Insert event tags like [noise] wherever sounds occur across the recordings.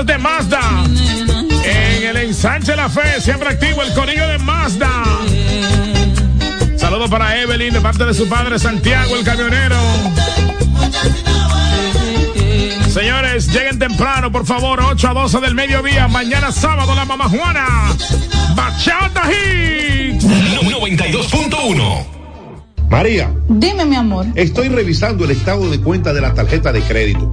muchachos de Mazda. En el ensanche La Fe, siempre activo el corillo de Mazda. Saludos para Evelyn de parte de su padre Santiago, el camionero. Señores, lleguen temprano, por favor, 8 a 12 del mediodía. Mañana sábado, la mamá Juana. Bachata Hit. 92.1. María. Dime, mi amor. Estoy revisando el estado de cuenta de la tarjeta de crédito.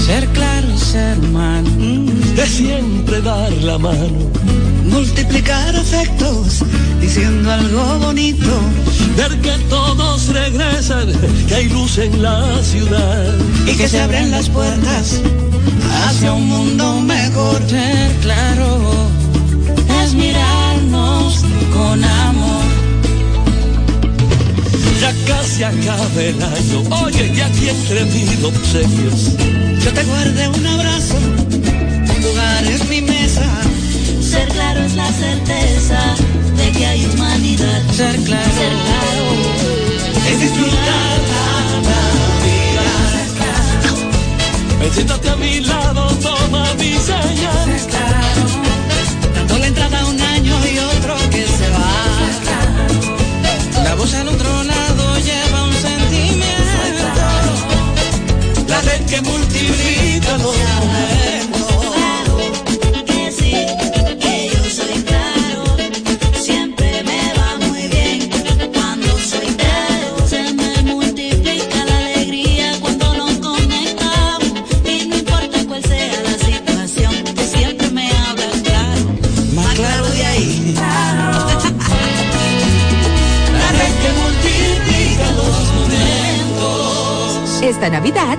Ser claro ser humano es siempre dar la mano. Multiplicar afectos diciendo algo bonito. Ver que todos regresan, que hay luz en la ciudad. Y que se abren las puertas hacia un mundo mejor. Ser claro es mirarnos con amor. Ya casi acaba el año, oye, y aquí entre mil obsequios yo te guardé un abrazo, un lugar en mi mesa. Ser claro es la certeza de que hay humanidad. Ser claro, ser claro es disfrutar la vida. Ser claro, siéntate a mi lado, multiplica los momentos. Esta Navidad,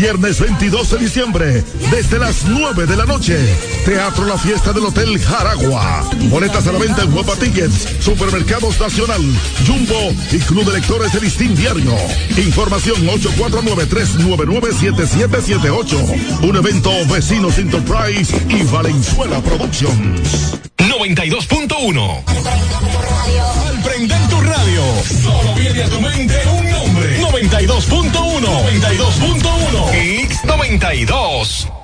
Viernes 22 de diciembre, desde las 9 de la noche. Teatro La Fiesta del Hotel Jaragua. Boletas a la venta en Huepa Tickets, Supermercados Nacional, Jumbo y Club de Lectores de Listín Diario. Información 849-399-7778. Un evento Vecinos Enterprise y Valenzuela Productions. 92.1 Al prender tu radio, solo viene a tu mente un nombre. 92.1 92.1 Mix 92.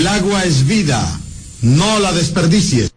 El agua es vida, no la desperdicies.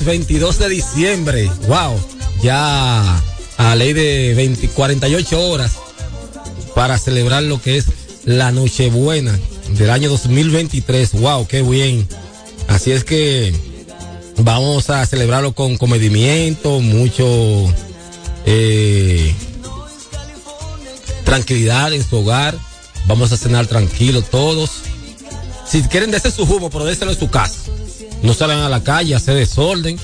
Viernes 22 de diciembre. Wow, ya a ley de 20, 48 horas para celebrar lo que es la Nochebuena del año 2023. Wow, qué bien. Así es que vamos a celebrarlo con comedimiento, mucho eh, tranquilidad en su hogar. Vamos a cenar tranquilos todos. Si quieren darse su jugo, pero déselo en su casa. No salgan a la calle a hacer desorden,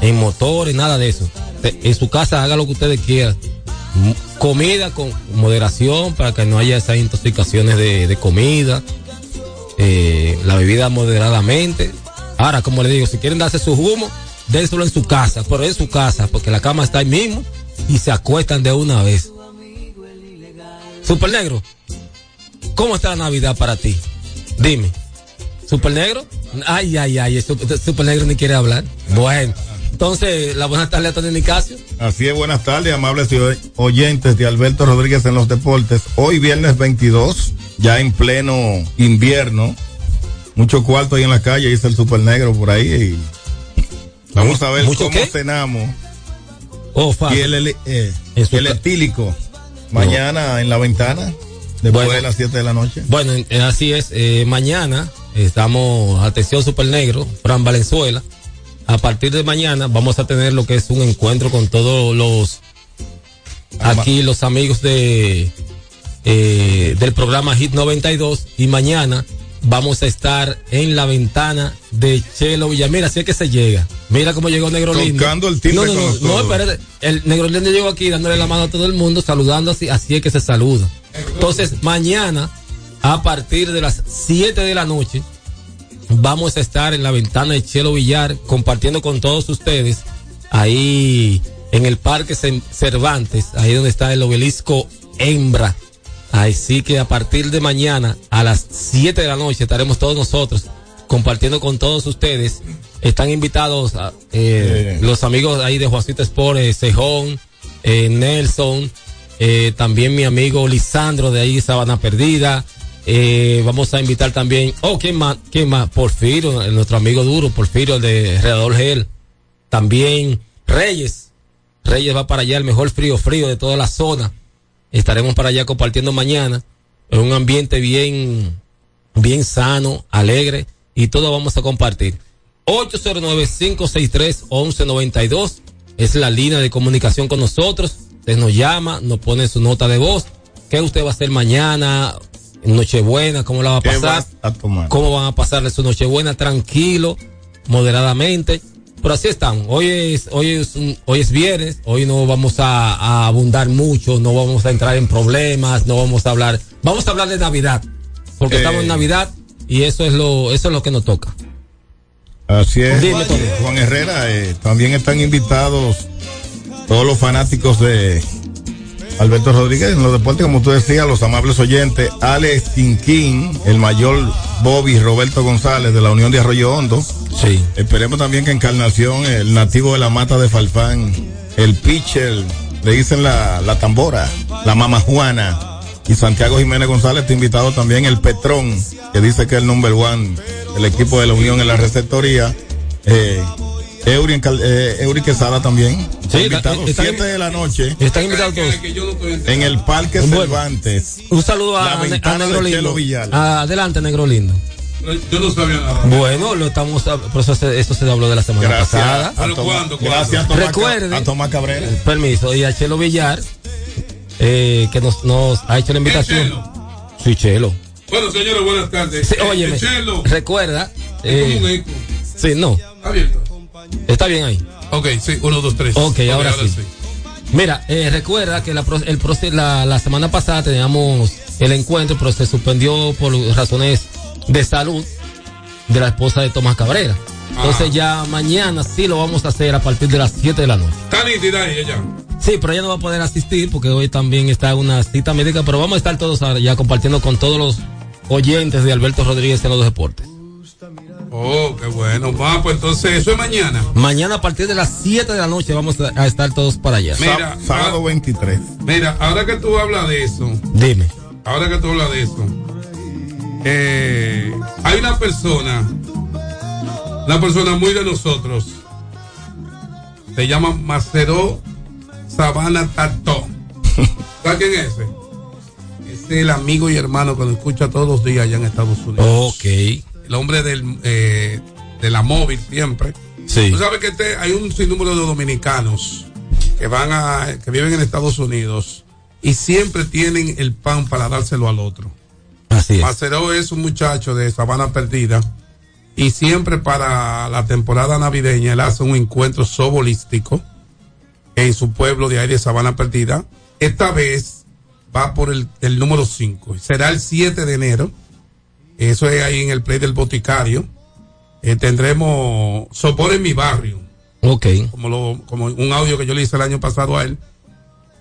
en motores, nada de eso. En su casa haga lo que ustedes quieran. Comida con moderación para que no haya esas intoxicaciones de, comida. Eh, la bebida moderadamente. Ahora, como les digo, si quieren darse su humo, déselo en su casa, pero en su casa, porque la cama está ahí mismo y se acuestan de una vez. Super Negro, ¿cómo está la Navidad para ti? Dime. ¿Super Negro? Ay, ay, ay, Super, Super Negro ni quiere hablar. Bueno, entonces, la buena tarde a Tony Nicasio. Así es, buenas tardes, amables oy- oyentes de Alberto Rodríguez en los deportes. Hoy viernes 22, ya en pleno invierno. Mucho cuarto ahí en la calle, dice el super negro por ahí. y vamos a ver ¿Mucho cómo qué? cenamos. Oh, y el, el, eh, el mañana en la ventana, después Bueno. de las 7 de la noche. Bueno, eh, así es. eh, mañana estamos, atención Super Negro, Fran Valenzuela. A partir de mañana vamos a tener lo que es un encuentro con todos los, aquí los amigos de, eh, del programa Hit 92 y mañana vamos a estar en la ventana de Chelo Villamira, así es que se llega. Mira cómo llegó Negro Lindo. El timbre No, no, con no, no, espérate. El Negro Lindo llegó aquí dándole la mano a todo el mundo, saludando así, así es que se saluda. Entonces, mañana, a partir de las 7 de la noche, vamos a estar en la ventana de Chelo Villar compartiendo con todos ustedes ahí en el Parque Cervantes, ahí donde está el obelisco Hembra. Así que a partir de mañana a las 7 de la noche estaremos todos nosotros compartiendo con todos ustedes. Están invitados a, eh, los amigos ahí de Juancito Sport, eh, Cejón, eh, Nelson, eh, también mi amigo Lisandro de ahí Sabana Perdida. Eh, vamos a invitar también, oh, ¿quién más? ¿Quién más? Porfirio, eh, nuestro amigo duro, Porfirio de Redador Gel. También Reyes. Reyes va para allá, el mejor frío frío de toda la zona. Estaremos para allá compartiendo mañana en un ambiente bien, bien sano, alegre y todo vamos a compartir. 809-563-1192 es la línea de comunicación con nosotros. Usted nos llama, nos pone su nota de voz. ¿Qué usted va a hacer mañana? Nochebuena, ¿cómo la va a ¿Qué pasar? a? ¿Cómo van a pasarle su Nochebuena? Tranquilo, moderadamente. Pero así están. Hoy es, hoy es, un- hoy es viernes. Hoy no vamos a, a abundar mucho. No vamos a entrar en problemas. No vamos a hablar. Vamos a hablar de Navidad. Porque Eh. estamos en Navidad y eso es lo, eso es lo que nos toca. Así es. Dime. Juan Herrera, eh, también están invitados todos los fanáticos de Alberto Rodríguez en los deportes, como tú decías, los amables oyentes, Alex Quinquín, el mayor Bobby Roberto González de la Unión de Arroyo Hondo. Sí. Esperemos también que Encarnación, el nativo de la mata de Falfán, el pitcher, le dicen la, la tambora, la mama Juana. Y Santiago Jiménez González está invitado también el Petrón, que dice que es el number one del equipo de la Unión en la receptoría. Eh, Eury, eh, Eury Quesada también. Sí, invitado está- está- 7 de la noche Están invitados todos. en el Parque Bueno. Cervantes. Un saludo a, a Negro Lindo. Chelo. Ah, adelante, Negro Lindo. Yo no sabía nada. Bueno, lo estamos, por eso se, eso se habló de la semana Gracias. pasada. a Tomás- Gracias a Tomás, Recuerde. a Tomás Cabrera. Permiso, y a Chelo Villar, eh, que nos, nos ha hecho la invitación. Sí, Chelo. Bueno, señores, buenas tardes. Sí, Eh, óyeme, Chelo, recuerda. es como un Eh, eco. sí, no. Abierto. Está bien ahí. Ok, sí, uno, dos, tres. Ok, ahora sí. Mira, eh, recuerda que la, el la, la semana pasada teníamos el encuentro, pero se suspendió por razones de salud de la esposa de Tomás Cabrera. Entonces ya mañana sí lo vamos a hacer a partir de las 7 de la noche. Está nítida ella. Sí, pero ella no va a poder asistir porque hoy también está una cita médica, pero vamos a estar todos ya compartiendo con todos los oyentes de Alberto Rodríguez en los deportes. Oh, qué bueno. Va, pues entonces eso es mañana. Mañana a partir de las 7 de la noche vamos a a estar todos para allá. Mira, Sábado 23. Mira, ahora que tú hablas de eso, Dime. ahora que tú hablas de eso, eh, hay una persona, una persona muy de nosotros, se llama Macero Sabana Tato. [laughs] ¿Sabes quién es ese? Es el amigo y hermano que nos escucha todos los días allá en Estados Unidos. Ok. El hombre del, eh, de la móvil siempre. Sí. Tú sabes que este- hay un sinnúmero de dominicanos que van a, que viven en Estados Unidos y siempre tienen el pan para dárselo al otro. Así es. Macero es un muchacho de Sabana Perdida y siempre para la temporada navideña él hace un encuentro sobolístico en su pueblo de ahí de Sabana Perdida. Esta vez va por el, el número 5. Será el 7 de enero. Eso es ahí en el play del Boticario. Eh, tendremos Sopor en mi barrio Ok. como, lo, como un audio que yo le hice el año pasado a él.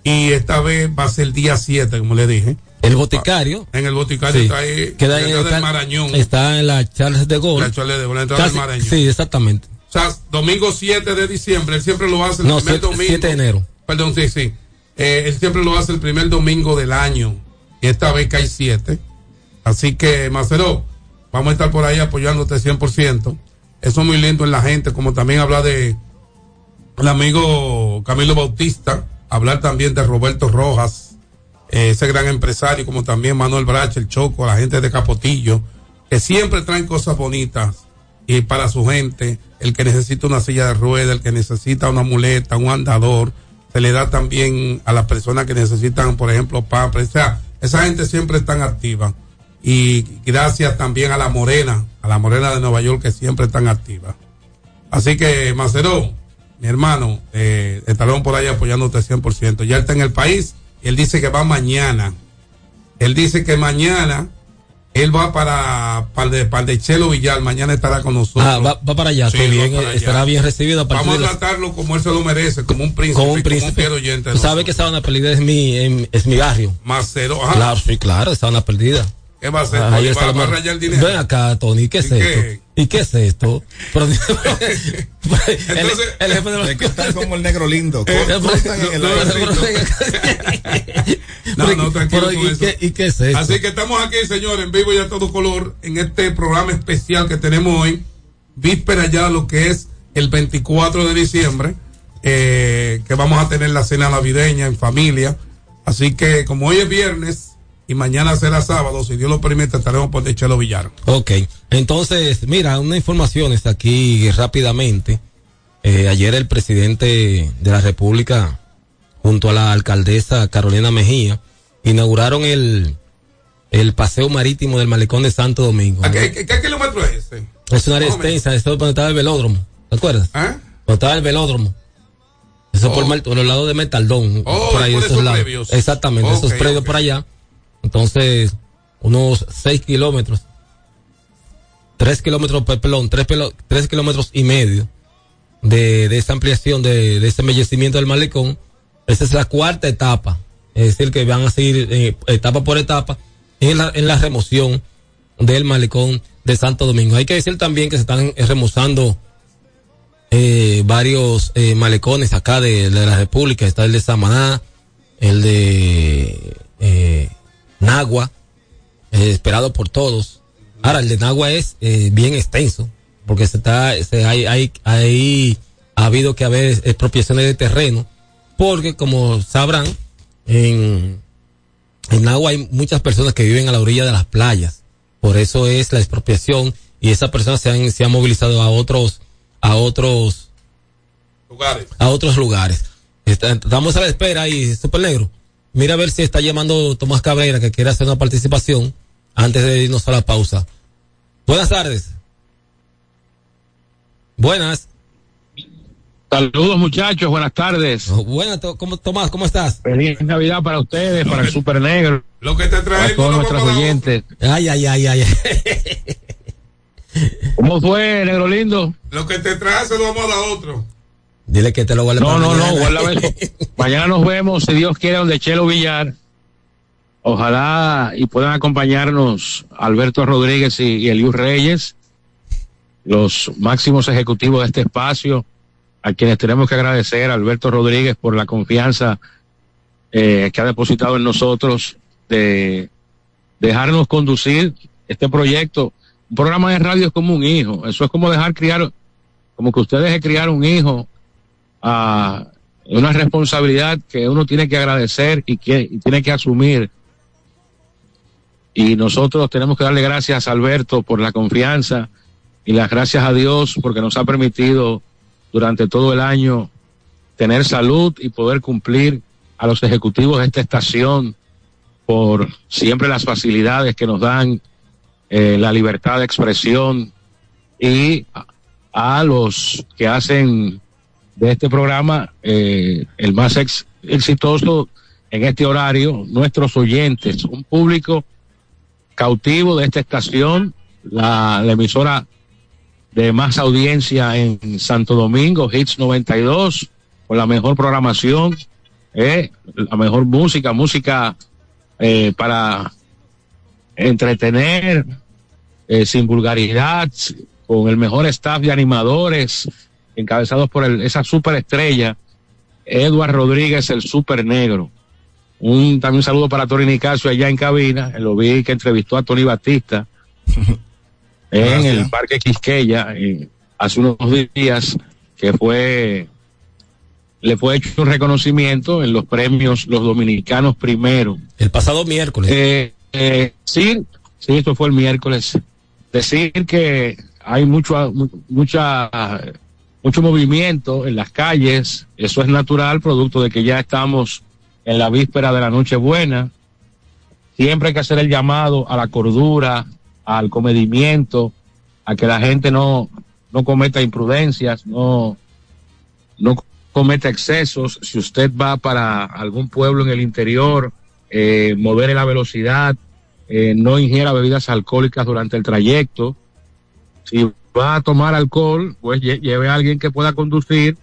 Y esta vez va a ser el día 7, como le dije. El boticario. En el boticario Sí. está ahí. Queda en el del Marañón. Está en la Charles de Gaulle. La Charles de Gaulle, la entrada Casi- del Marañón. Sí, exactamente. O sea, domingo 7 de diciembre, él siempre lo hace el No, primer 7, domingo. de enero. Perdón, sí, sí. Eh, él siempre lo hace el primer domingo del año. Y esta vez que hay 7. Así que, Macero, vamos a estar por ahí apoyándote 100%. Eso es muy lindo en la gente, como también hablar de el amigo Camilo Bautista, hablar también de Roberto Rojas, eh, ese gran empresario, como también Manuel Brache, el Choco, la gente de Capotillo, que siempre traen cosas bonitas y para su gente, el que necesita una silla de ruedas, el que necesita una muleta, un andador, se le da también a las personas que necesitan, por ejemplo, pampers. O sea, esa gente siempre están activa. Y gracias también a la Morena, a la Morena de Nueva York, que siempre están activas. Así que, Macero, mi hermano, eh, estaremos por ahí apoyándote 100%. Ya está en el país y él dice que va mañana. Él dice que mañana él va para, para, el de, para el de Chelo Villar. Mañana estará con nosotros. Ah, va, va para allá. Sí, qué va bien, para allá. estará bien recibido a Vamos a las- tratarlo como él se lo merece, como un príncipe. con y un como príncipe. oyente. de Tú sabes que Sabana Perdida es mi, em, es mi barrio. Macero, ajá. Claro, sí, claro, Sabana Perdida. ¿Qué va a hacer? Ah, ahí ¿Va, está la va a rayar el dinero? Ven acá, Tony, ¿qué es ¿Y esto? qué? ¿Y qué es esto? Pero- [laughs] [laughs] el, el jefe de los- Es que está como el negro lindo. [laughs] Eh, no. No, no, tranquilo Pero, con ¿y eso. qué- y qué es esto? Así que estamos aquí, señor, en vivo y a todo color, en este programa especial que tenemos hoy, víspera ya lo que es el 24 de diciembre, eh, que vamos a tener la cena navideña en familia. Así que como hoy es viernes y mañana será sábado, si Dios lo permite, estaremos por de Chelo Villar. Ok, entonces, mira, una información está aquí rápidamente. Eh, ayer el presidente de la República, junto a la alcaldesa Carolina Mejía, inauguraron el, el paseo marítimo del malecón de Santo Domingo. ¿A qué, qué- qué kilómetro es ese? Es una área extensa, esto es donde estaba el velódromo, ¿te acuerdas? ¿Ah? Donde estaba el velódromo. Eso por, Mal- por el lado de Metaldón, Oh, por ahí por esos lados. Exactamente, esos predios por allá. Entonces, unos seis kilómetros, tres kilómetros, pe- perdón, tres, pelo- tres kilómetros y medio de, de esa ampliación, de, de ese embellecimiento del malecón. Esa es la cuarta etapa es decir, que van a seguir eh, etapa por etapa en la, en la remoción del malecón de Santo Domingo. Hay que decir también que se están eh, remozando eh, varios malecones acá de, de la República. Está el de Samaná, el de Nagua, eh, esperado por todos. Ahora, el de Nagua es eh, bien extenso, porque se está, se, hay, hay, hay, ha habido que haber expropiaciones de terreno, porque como sabrán, en, en Nagua hay muchas personas que viven a la orilla de las playas. Por eso es la expropiación y esas personas se han, se han movilizado a otros, a otros lugares. a otros lugares. Estamos a la espera ahí, Super Negro. Mira a ver si está llamando Tomás Cabrera que quiere hacer una participación antes de irnos a la pausa. Buenas tardes. Buenas. Saludos muchachos, buenas tardes. buenas, ¿cómo, Tomás, ¿cómo estás? Feliz Navidad para ustedes, para el [laughs] Super Negro. Lo que te Para todos nuestros oyentes. Ay, ay, ay, ay. ¿Cómo fue, Negro Lindo? Lo que te trae se lo vamos a dar a otro. Dile que te lo guarde No, no, no, mañana. guárdame eso. [laughs] Mañana nos vemos, si Dios quiere, donde Chelo Villar. Ojalá y puedan acompañarnos Alberto Rodríguez y, y Elius Reyes, los máximos ejecutivos de este espacio, a quienes tenemos que agradecer a Alberto Rodríguez por la confianza eh, que ha depositado en nosotros de dejarnos conducir este proyecto. Un programa de radio es como un hijo, eso es como dejar criar, como que usted deje criar un hijo a una responsabilidad que uno tiene que agradecer y que y tiene que asumir. Y nosotros tenemos que darle gracias a Alberto por la confianza y las gracias a Dios porque nos ha permitido durante todo el año tener salud y poder cumplir a los ejecutivos de esta estación por siempre las facilidades que nos dan eh, la libertad de expresión y a, a los que hacen de este programa eh, el más ex- exitoso en este horario, nuestros oyentes, un público cautivo de esta estación, la, emisora de más audiencia en Santo Domingo, Hits 92, con la mejor programación, eh, la mejor música, música eh, para entretener, sin vulgaridad, con el mejor staff de animadores, encabezados por el- esa superestrella, Edward Rodríguez, el super negro. Un, también un saludo para Tony Nicasio allá en cabina, lo vi que entrevistó a Tony Batista [laughs] en Gracias. el Parque Quisqueya eh, hace unos días, que fue, le fue hecho un reconocimiento en los premios Los Dominicanos Primero. El pasado miércoles. Eh, eh, sí, sí, esto fue el miércoles. Decir que hay mucho, mu- mucha, mucho movimiento en las calles, eso es natural, producto de que ya estamos en la víspera de la Nochebuena. Siempre hay que hacer el llamado a la cordura, al comedimiento, a que la gente no, no cometa imprudencias, no, no cometa excesos. Si usted va para algún pueblo en el interior, eh, modere la velocidad, eh, no ingiera bebidas alcohólicas durante el trayecto. Si va a tomar alcohol, pues lle- lleve a alguien que pueda conducir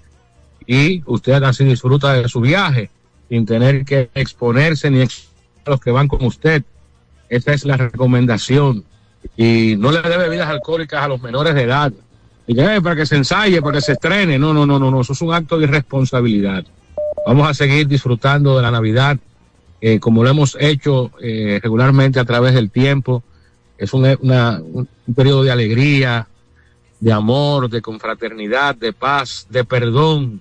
y usted así disfruta de su viaje sin tener que exponerse ni a los que van con usted. Esa es la recomendación. Y no le dé bebidas alcohólicas a los menores de edad. Y "Eh, para que se ensaye, para que se estrene. No, no, no, no, no. Eso es un acto de irresponsabilidad. Vamos a seguir disfrutando de la Navidad eh, como lo hemos hecho eh, regularmente a través del tiempo. Es un, una- un- un periodo de alegría, de amor, de confraternidad, de paz, de perdón.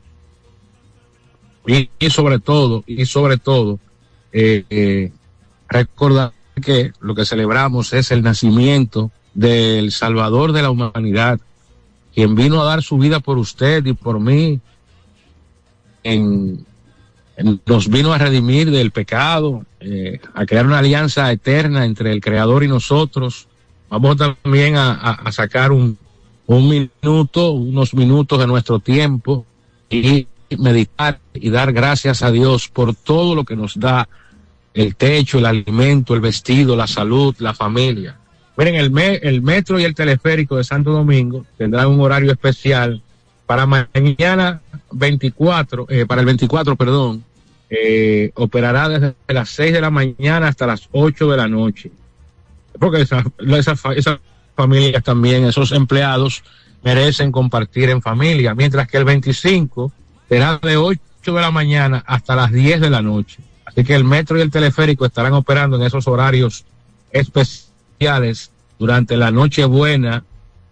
Y, sobre todo, y sobre todo, eh, eh, recordar que lo que celebramos es el nacimiento del Salvador de la humanidad, quien vino a dar su vida por usted y por mí, en, nos vino a redimir del pecado, eh, a crear una alianza eterna entre el Creador y nosotros. Vamos también a sacar un, un minuto, unos minutos de nuestro tiempo y meditar y dar gracias a Dios por todo lo que nos da el techo, el alimento, el vestido, la salud, la familia. Miren, el, me- el metro y el teleférico de Santo Domingo tendrán un horario especial para mañana 24, eh, para el 24, perdón, eh, operará desde las 6 de la mañana hasta las 8 de la noche. Porque esa- familias también, esos empleados, merecen compartir en familia, mientras que el 25 será de 8 de la mañana hasta las 10 de la noche. Así que el metro y el teleférico estarán operando en esos horarios especiales durante la Nochebuena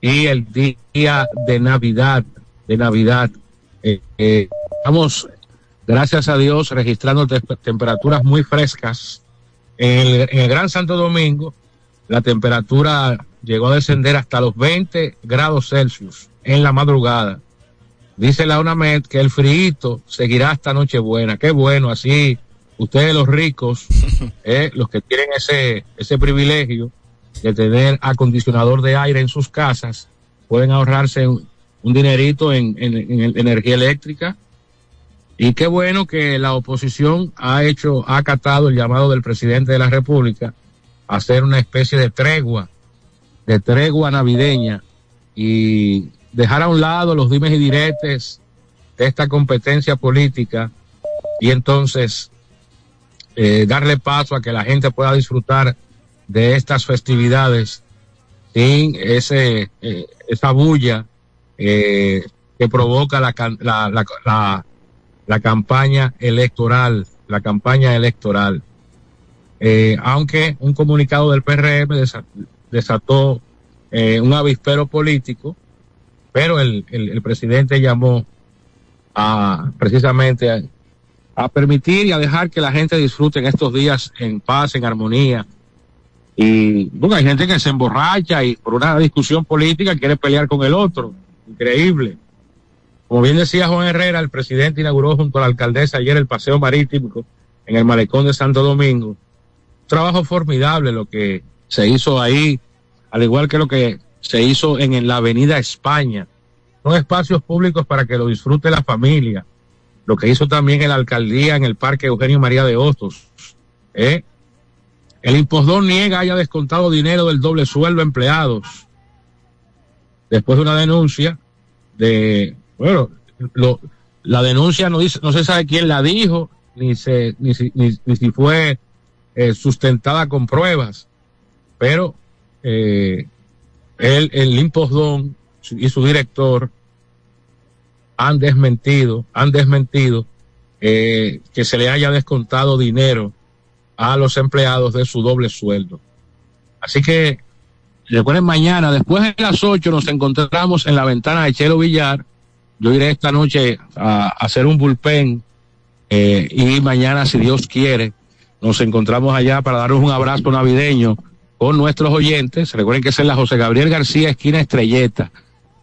y el día de Navidad, de Navidad. Eh, eh, estamos, gracias a Dios, registrando te- temperaturas muy frescas. En el, en el Gran Santo Domingo, la temperatura llegó a descender hasta los 20 grados Celsius en la madrugada. Dice la UNAMED que el frío seguirá hasta Nochebuena. Qué bueno, así ustedes los ricos, [laughs] eh, los que tienen ese, ese privilegio de tener acondicionador de aire en sus casas, pueden ahorrarse un, un dinerito en, en- en energía eléctrica. Y qué bueno que la oposición ha hecho, ha acatado el llamado del presidente de la República a hacer una especie de tregua, de tregua navideña y dejar a un lado los dimes y diretes de esta competencia política y entonces eh, darle paso a que la gente pueda disfrutar de estas festividades sin ese eh, esa bulla eh, que provoca la, la, la, la, campaña electoral, la campaña electoral. Aunque un comunicado del PRM desató eh, un avispero político, pero el, el, presidente llamó a precisamente a, permitir y a dejar que la gente disfrute estos días en paz, en armonía. Y bueno, hay gente que se emborracha y por una discusión política quiere pelear con el otro. Increíble. Como bien decía Juan Herrera, el presidente inauguró junto a la alcaldesa ayer el paseo marítimo en el malecón de Santo Domingo. Trabajo formidable lo que se hizo ahí, al igual que lo que se hizo en, la Avenida España. Son espacios públicos para que lo disfrute la familia. Lo que hizo también la alcaldía en el Parque Eugenio María de Hostos. ¿eh? El impostón niega haya descontado dinero del doble sueldo a empleados. Después de una denuncia de, bueno, lo- la denuncia no dice, no se sabe quién la dijo, ni se, ni si, ni, ni si fue eh, sustentada con pruebas, pero eh, el, el impostón y su director han desmentido, han desmentido eh, que se le haya descontado dinero a los empleados de su doble sueldo. Así que recuerden mañana, después de las 8 nos encontramos en la ventana de Chelo Villar. Yo iré esta noche a, hacer un bullpen eh, y mañana, si Dios quiere, nos encontramos allá para darnos un abrazo navideño con nuestros oyentes. Recuerden que es en la José Gabriel García, esquina Estrelleta,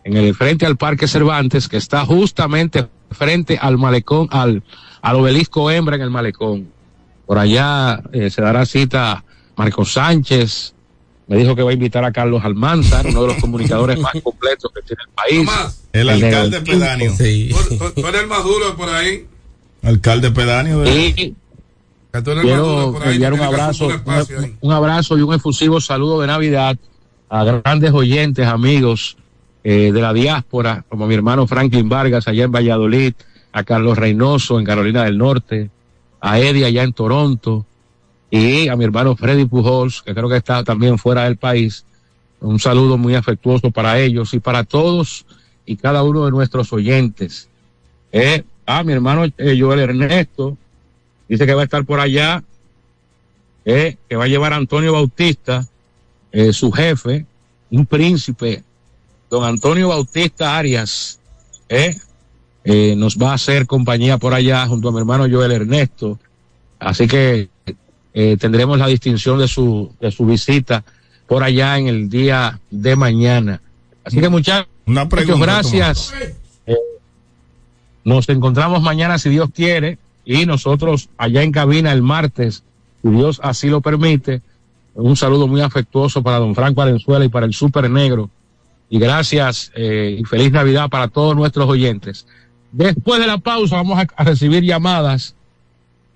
en el frente al Parque Cervantes, que está justamente frente al malecón, al, al obelisco hembra en el malecón. Por allá eh, se dará cita Marco Sánchez, me dijo que va a invitar a Carlos Almanzar, uno de los comunicadores más completos que tiene el país. El de alcalde Don pedáneo. Tú- tú- tú eres el más duro por ahí. Alcalde pedáneo. ¿verdad? Y quiero enviar un abrazo, un abrazo y un efusivo saludo de Navidad a grandes oyentes, amigos eh, de la diáspora, como mi hermano Franklin Vargas allá en Valladolid, a Carlos Reynoso en Carolina del Norte, a Eddie allá en Toronto y a mi hermano Freddy Pujols, que creo que está también fuera del país. Un saludo muy afectuoso para ellos y para todos y cada uno de nuestros oyentes. Eh, ah, mi hermano eh, Joel Ernesto, dice que va a estar por allá, eh, que va a llevar a Antonio Bautista, eh, su jefe, un príncipe, don Antonio Bautista Arias, eh, eh, nos va a hacer compañía por allá junto a mi hermano Joel Ernesto. Así que eh, tendremos la distinción de su, de su visita por allá en el día de mañana. Así que muchachos, Una pregunta, gracias. Eh, nos encontramos mañana si Dios quiere y nosotros allá en cabina el martes, si Dios así lo permite. Un saludo muy afectuoso para don Frank Valenzuela y para el Super Negro. Y gracias eh, y feliz Navidad para todos nuestros oyentes. Después de la pausa vamos a, a recibir llamadas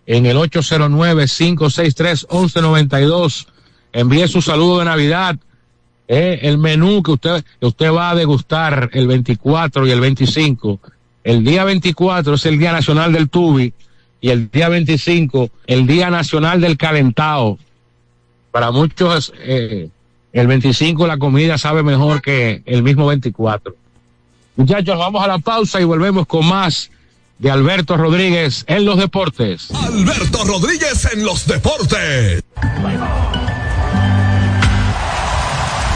en el 809-563-1192. Envíe su saludo de Navidad. Eh, el menú que usted, que usted va a degustar el 24 y el 25. El día 24 es el Día Nacional del Tubi y el día 25, el Día Nacional del Calentado. Para muchos, eh, el 25 la comida sabe mejor que el mismo 24. Muchachos, vamos a la pausa y volvemos con más de Alberto Rodríguez en los deportes. Alberto Rodríguez en los deportes.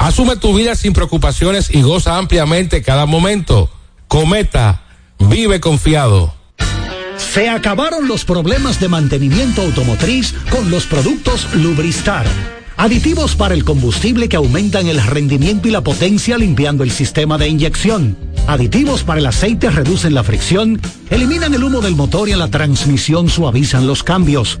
Asume tu vida sin preocupaciones y goza ampliamente cada momento. Cometa, vive confiado. Se acabaron los problemas de mantenimiento automotriz con los productos Lubristar. Aditivos para el combustible que aumentan el rendimiento y la potencia limpiando el sistema de inyección. Aditivos para el aceite reducen la fricción, eliminan el humo del motor y en la transmisión suavizan los cambios.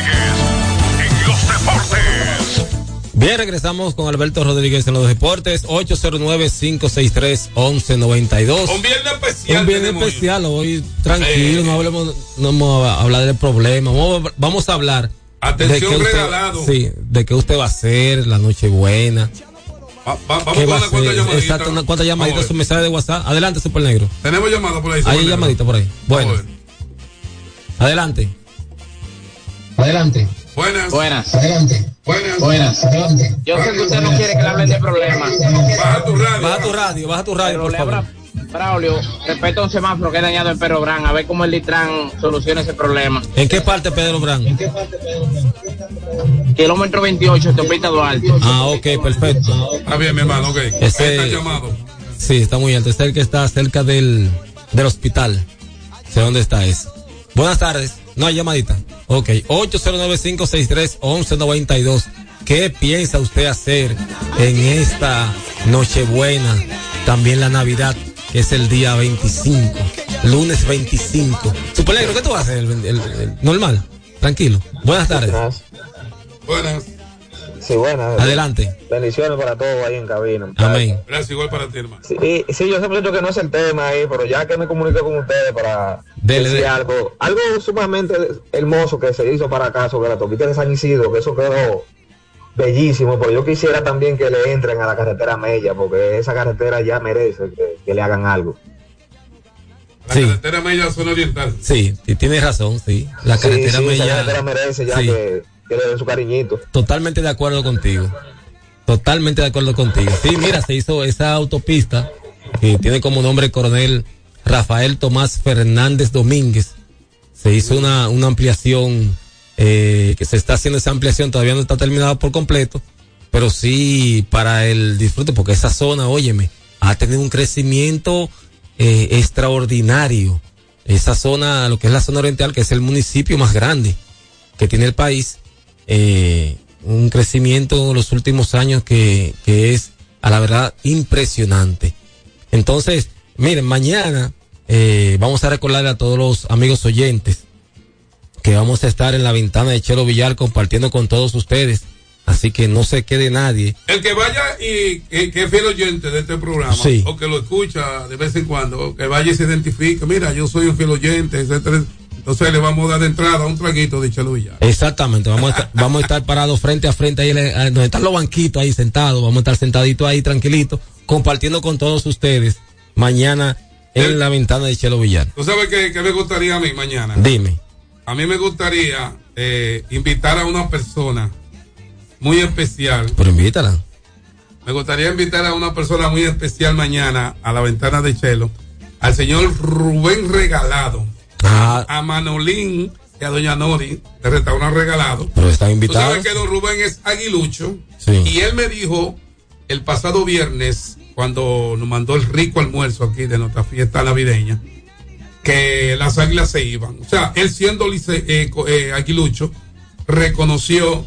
Bien, regresamos con Alberto Rodríguez en los deportes, 809-563-1192. Un viernes especial. Un viernes especial, hoy tranquilo, Sí. no hablemos, no vamos a hablar del problema, vamos, a- vamos a hablar. Atención, de qué usted- regalado. Sí, de qué usted va a hacer la noche buena. Va- va- vamos ¿Qué con va a una cuanta hacer? llamadita. Exacto, una cuanta llamadita, su mensaje de WhatsApp. Adelante, Super Negro. Tenemos llamada por ahí. Hay llamadita por ahí. Bueno. Adelante. Adelante. Buenas. Buenas. Adelante. Buenas. Buenas. Adelante. Yo sé que usted no quiere que le hablen de problemas. Baja tu radio. Baja tu radio, baja tu radio, por favor. Braulio, respecto a un semáforo que ha dañado en Pedro Brán, a ver cómo el Litran soluciona ese problema. ¿En qué parte, Pedro Brán? Kilómetro 28, Autopista Duarte. Ah, ok, perfecto. Está bien, mi hermano, ok. Ese- Está llamado. Sí, está muy alto. Es el que está cerca del, del hospital. Sé dónde está ese. Buenas tardes. No hay llamadita. Ok. 809-563-1192. ¿qué piensa usted hacer en esta Nochebuena? También la Navidad, que es el día 25, lunes 25. Superlegro, ¿qué tú vas a hacer? El- el- el- normal, tranquilo. Buenas tardes. Buenas. Sí, buenas. Adelante. Bendiciones para todos ahí en cabina. Amén. Gracias, igual para ti, hermano. Sí, sí, yo siempre he dicho que no es el tema ahí, pero ya que me comuniqué con ustedes para Dele, decir dele. algo, algo sumamente hermoso que se hizo para acá sobre la toquita de San Isidro, que eso quedó bellísimo, pero yo quisiera también que le entren a la carretera Mella, porque esa carretera ya merece que, que le hagan algo. La carretera media zona oriental. Sí, sí, tienes razón, sí. La Sí, carretera sí, me esa ya- carretera merece ya Sí. que, que su cariñito. Totalmente de acuerdo contigo. Totalmente de acuerdo contigo. Sí, mira, se hizo esa autopista que tiene como nombre el coronel Rafael Tomás Fernández Domínguez. Se hizo una, una ampliación, eh, que se está haciendo esa ampliación, todavía no está terminada por completo, pero sí para el disfrute, porque esa zona, óyeme, ha tenido un crecimiento eh, extraordinario. Esa zona, lo que es la zona oriental, que es el municipio más grande que tiene el país, eh, un crecimiento en los últimos años que, que es a la verdad impresionante. Entonces, miren, mañana eh, vamos a recordarle a todos los amigos oyentes que vamos a estar en la ventana de Chelo Villar compartiendo con todos ustedes. Así que no se quede nadie. El que vaya y que, que es fiel oyente de este programa, Sí. o que lo escucha de vez en cuando, o que vaya y se identifique, mira, yo soy un fiel oyente, etcétera. Entonces le vamos a dar de entrada un traguito de Chelo Villar. Exactamente, vamos a estar, [laughs] vamos a estar parados frente a frente ahí, eh, donde están los banquitos ahí sentados, vamos a estar sentaditos ahí tranquilitos, compartiendo con todos ustedes mañana en la ventana de Chelo Villar. ¿Tú sabes qué, qué me gustaría a mí mañana? Dime. A mí me gustaría eh, invitar a una persona muy especial. Pero invítala. Me gustaría invitar a una persona muy especial mañana a la ventana de Chelo, al señor Rubén Regalado, Ah, a Manolín y a Doña Nori de Restaurante Regalado. pero están Tú invitados. sabes que don Rubén es aguilucho. Sí. Y él me dijo el pasado viernes, cuando nos mandó el rico almuerzo aquí de nuestra fiesta navideña, que las águilas se iban. O sea, él siendo lice- eh, eh, aguilucho, reconoció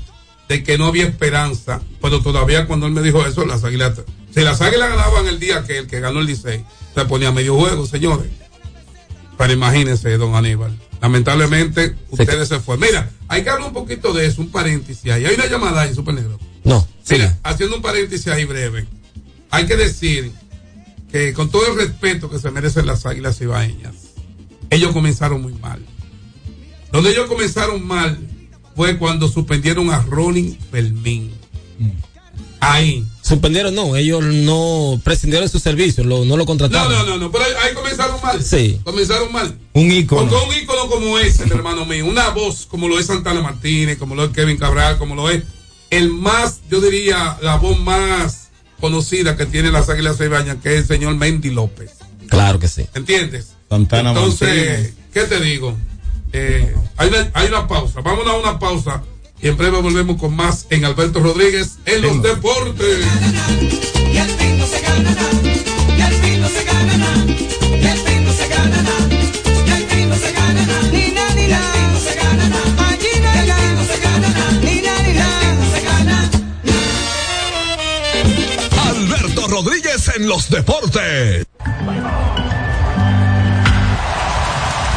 de que no había esperanza. Pero todavía cuando él me dijo eso, las águilas, si las águilas ganaban el día que el que ganó el Licey, se ponía medio juego, señores. Pero imagínense, don Aníbal. Lamentablemente, ustedes se fueron. Mira, hay que hablar un poquito de eso, un paréntesis ahí. Hay una llamada ahí, Super Negro. No, Mira, haciendo un paréntesis ahí breve, hay que decir que con todo el respeto que se merecen las águilas ibaeñas, ellos comenzaron muy mal. Donde ellos comenzaron mal fue cuando suspendieron a Ronnie Fermín. Ahí. Suspendieron, no, ellos no prescindieron de su servicio, lo- no lo No, contrataron. no, no, no, pero ahí, comenzaron mal. Sí. Comenzaron mal. Un ícono. Porque un ícono como ese, hermano mío, una voz como lo es Santana Martínez, como lo es Kevin Cabral, como lo es el más, yo diría, la voz más conocida que tiene las Águilas Ibañas, que es el señor Mendy López. Claro que sí. ¿Entiendes? Santana Entonces, Martínez. ¿qué te digo? Eh, hay, una, hay una pausa. Vámonos a una pausa y en breve volvemos con más en Alberto Rodríguez en los deportes. Y al fin no se gana nada, y al fin no se gana nada, y al fin no se gana nada, y al fin no se gana nada, ni nada, ni nada, no se gana nada, allí no hay nada, no se gana nada, ni nada, ni nada, no se gana Alberto Rodríguez en los deportes.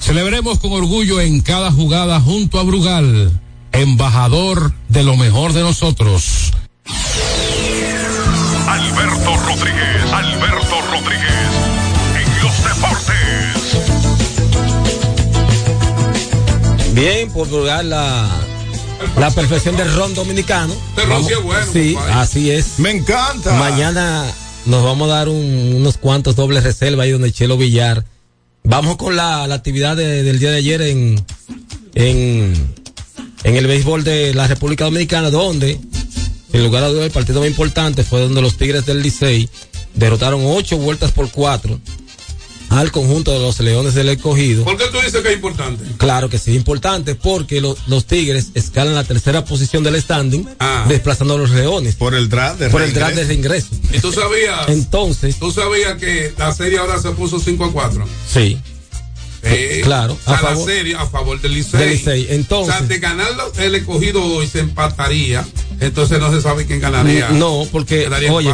Celebremos con orgullo en cada jugada junto a Brugal, embajador de lo mejor de nosotros. Alberto Rodríguez, Alberto Rodríguez, en los deportes. Bien, por lograr la, la perfección del ron dominicano. Este ron sí es bueno, Sí, compadre. así es. Me encanta. Mañana nos vamos a dar un- unos cuantos dobles reservas ahí donde Chelo Villar. Vamos con la, actividad de- del día de ayer en, en, el béisbol de la República Dominicana, donde, en lugar de el partido más importante fue donde los Tigres del Licey derrotaron ocho vueltas por cuatro al conjunto de los Leones del Escogido. ¿Por qué tú dices que es importante? Claro que sí, importante porque lo- los Tigres escalan la tercera posición del standing, desplazando a los Leones. Por el draft de Por el draft de reingreso. ¿Y tú sabías? Entonces. ¿Tú sabías que la serie ahora se puso 5 a 4? Sí. Eh, Claro, a favor- la serie a favor del Licey. Del Licey, entonces- O sea, de ganar el escogido hoy se empataría. Entonces no se sabe quién ganaría. No, porque, oye,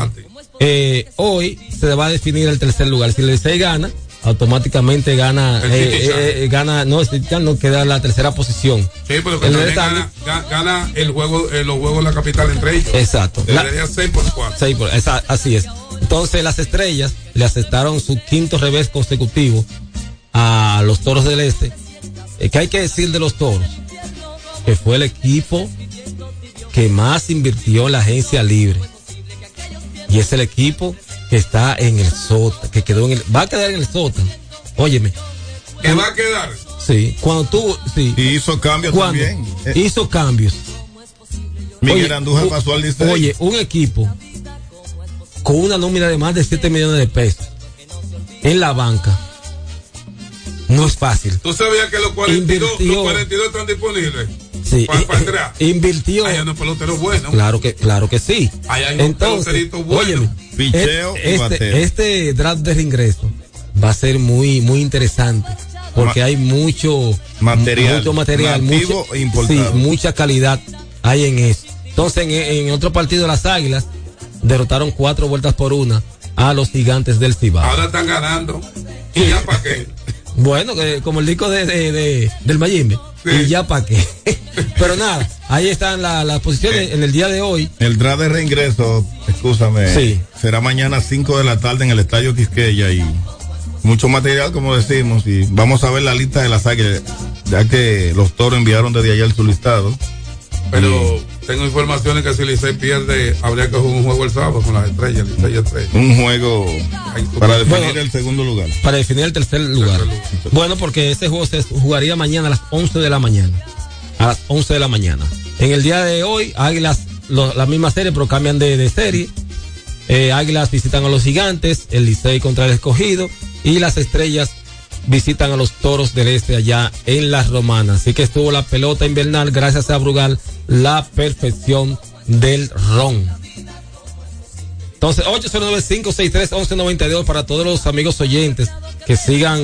eh, hoy se va a definir el tercer lugar. Si el Licey gana, automáticamente gana, El eh, eh, eh, gana, no, el no queda en la tercera posición. Sí, pero que El gana, ga- gana el juego, eh, los juegos de la capital entre ellos. Exacto. Debería 6 por 4. Sí, por- esa- así es. Entonces las estrellas le aceptaron su quinto revés consecutivo a los toros del este. ¿Qué hay que decir de los toros? Que fue el equipo que más invirtió en la agencia libre. Y es el equipo que está en el sótano, que quedó en el, va a quedar en el sótano. Óyeme. ¿Qué va a quedar? Sí, cuando tú, sí. Y hizo cambios Cuando también. Eh, Hizo cambios. Miguel Andújar pasó al Licey. Oye, un equipo con una nómina de más de 7 millones de pesos en la banca no es fácil. ¿Tú sabías que los 42, Invirtió. los 42 están disponibles? Sí, Para, para atrás. invirtió. Hay unos peloteros buenos. Claro que, claro que sí. Hay unos Entonces, peloteritos buenos. óyeme, Picheo y este, bateo. este draft de reingreso va a ser muy, muy interesante. Porque hay mucho Material. mucho material, mucho- e sí, mucha calidad hay en eso. Entonces, en, en otro partido, las Águilas derrotaron cuatro vueltas por una a los gigantes del Cibao. Ahora están ganando. ¿Y ya para qué? [laughs] Bueno, que como el disco de, de- de- del Mayimbe. Y ya para qué. [laughs] Pero nada, ahí están la- las posiciones en el día de hoy. El draft de reingreso, escúchame, Sí. será mañana a 5 de la tarde en el Estadio Quisqueya y mucho material, como decimos, y vamos a ver la lista de las águilas, ya que los toros enviaron desde ayer su listado. Pero tengo informaciones que si Licey pierde, habría que jugar un juego el sábado con las estrellas, Licey estrellas. Un juego para definir Bueno. el segundo lugar. Para definir el tercer lugar. Bueno, porque ese juego se jugaría mañana a las 11 de la mañana. A las 11 de la mañana. En el día de hoy, Águilas, lo- la misma serie, pero cambian de, de serie. Eh, Águilas visitan a los gigantes, el Licey contra el escogido y las estrellas visitan a los toros del este allá en las romanas. Así que estuvo la pelota invernal gracias a Brugal, la perfección del ron. Entonces, 809-563-1192 para todos los amigos oyentes que sigan,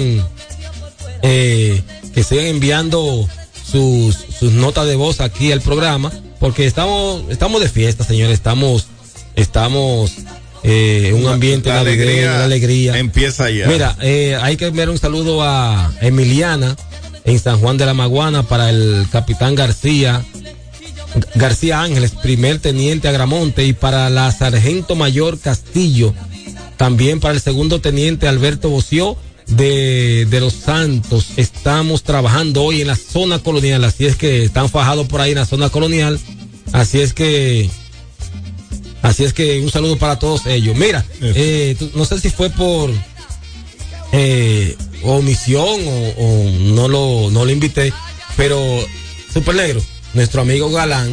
eh, que sigan enviando sus, sus notas de voz aquí al programa, porque estamos, estamos de fiesta, señores, estamos, estamos eh, un ambiente La alegría una alegría. empieza ya. Mira, eh, hay que enviar un saludo a Emiliana en San Juan de la Maguana para el capitán García, García Ángeles, primer teniente Agramonte, y para la sargento mayor Castillo, también para el segundo teniente Alberto Boció de, de Los Santos. Estamos trabajando hoy en la zona colonial, así es que están fajados por ahí en la zona colonial, así es que Así es que un saludo para todos ellos. Mira, eh, no sé si fue por eh, omisión o, o no lo no lo invité, pero Super Negro, nuestro amigo Galán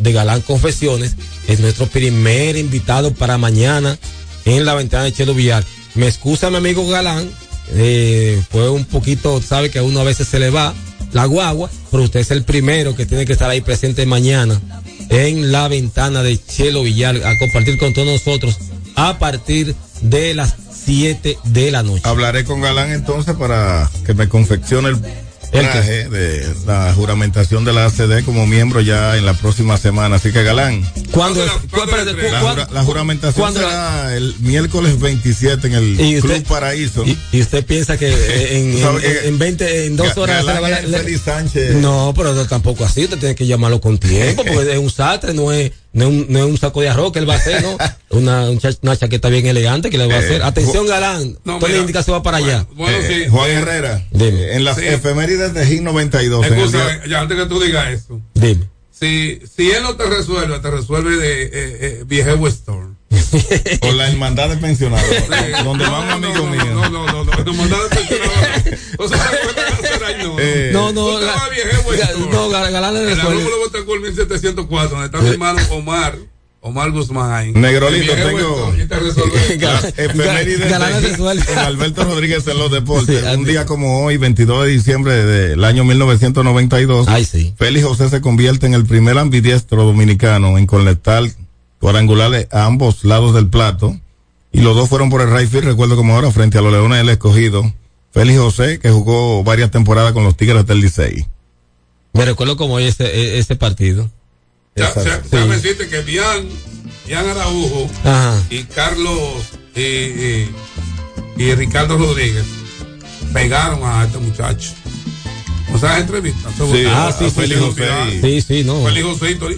de Galán Confesiones es nuestro primer invitado para mañana en la ventana de Chelo Villar. Me excusa mi amigo Galán, eh, fue un poquito, sabe que a uno a veces se le va la guagua, pero usted es el primero que tiene que estar ahí presente mañana en la ventana de Chelo Villar a compartir con todos nosotros a partir de las 7 de la noche. Hablaré con Galán entonces para que me confeccione el. Traje de la juramentación de la ACD como miembro ya en la próxima semana. Así que Galán, ¿Cuándo es? ¿Cu- espérate, cu- la, la juramentación ¿cuándo será el miércoles 27 en el Y usted- Club Paraíso. Y, y usted piensa que eh, [laughs] en, en, en 20, en dos horas Galán la- Félix Sánchez. No, pero tampoco así, usted tiene que llamarlo con tiempo, [laughs] porque es un sastre, no es, no es, un, no es un saco de arroz que él va a hacer, ¿no? [laughs] Una, una chaqueta bien elegante que le va a Eh, hacer. Atención, Galán, No, toda la mira, indicación va para allá. Bueno, Eh, sí. Juan eh, Herrera, Dime. eh, en las Sí. efemérides de GIN 92. en el Escúchame, día- ya antes que tú digas eso. Dime. Si, si él no te resuelve, te resuelve de eh, eh, Viejo Storm. [laughs] Con la hermandad de pensionados, donde va un amigo mío. No, no, no, no, no, mandado de pensionado. O sea, no no. Eh, No, no, Tú te Ga- vas a Viejo Ga- Storm. no, Ga- Galán le En la Botancur 1704, donde está mi hermano Omar, Omar Guzmán ahí. Negrolito, tengo- [laughs] Galán de- [laughs] con Alberto Rodríguez en los deportes. Sí, un día como hoy, 22 de diciembre del año 1992, Ay, sí. Félix José se convierte en el primer ambidiestro dominicano en conectar cuadrangulares a ambos lados del plato. Y los dos fueron por el right field, recuerdo como ahora, frente a los Leones del Escogido. Félix José, que jugó varias temporadas con los Tigres del Licey. Me recuerdo como hoy ese, e- ese partido. Ya, déjame decirte que Bian, Bian Araujo Ajá. y Carlos y, y- y Ricardo Rodríguez pegaron a este muchacho. O sea, entrevistas. Sí, Ah, sí, Félix sí. José. y- Sí, sí, no. Félix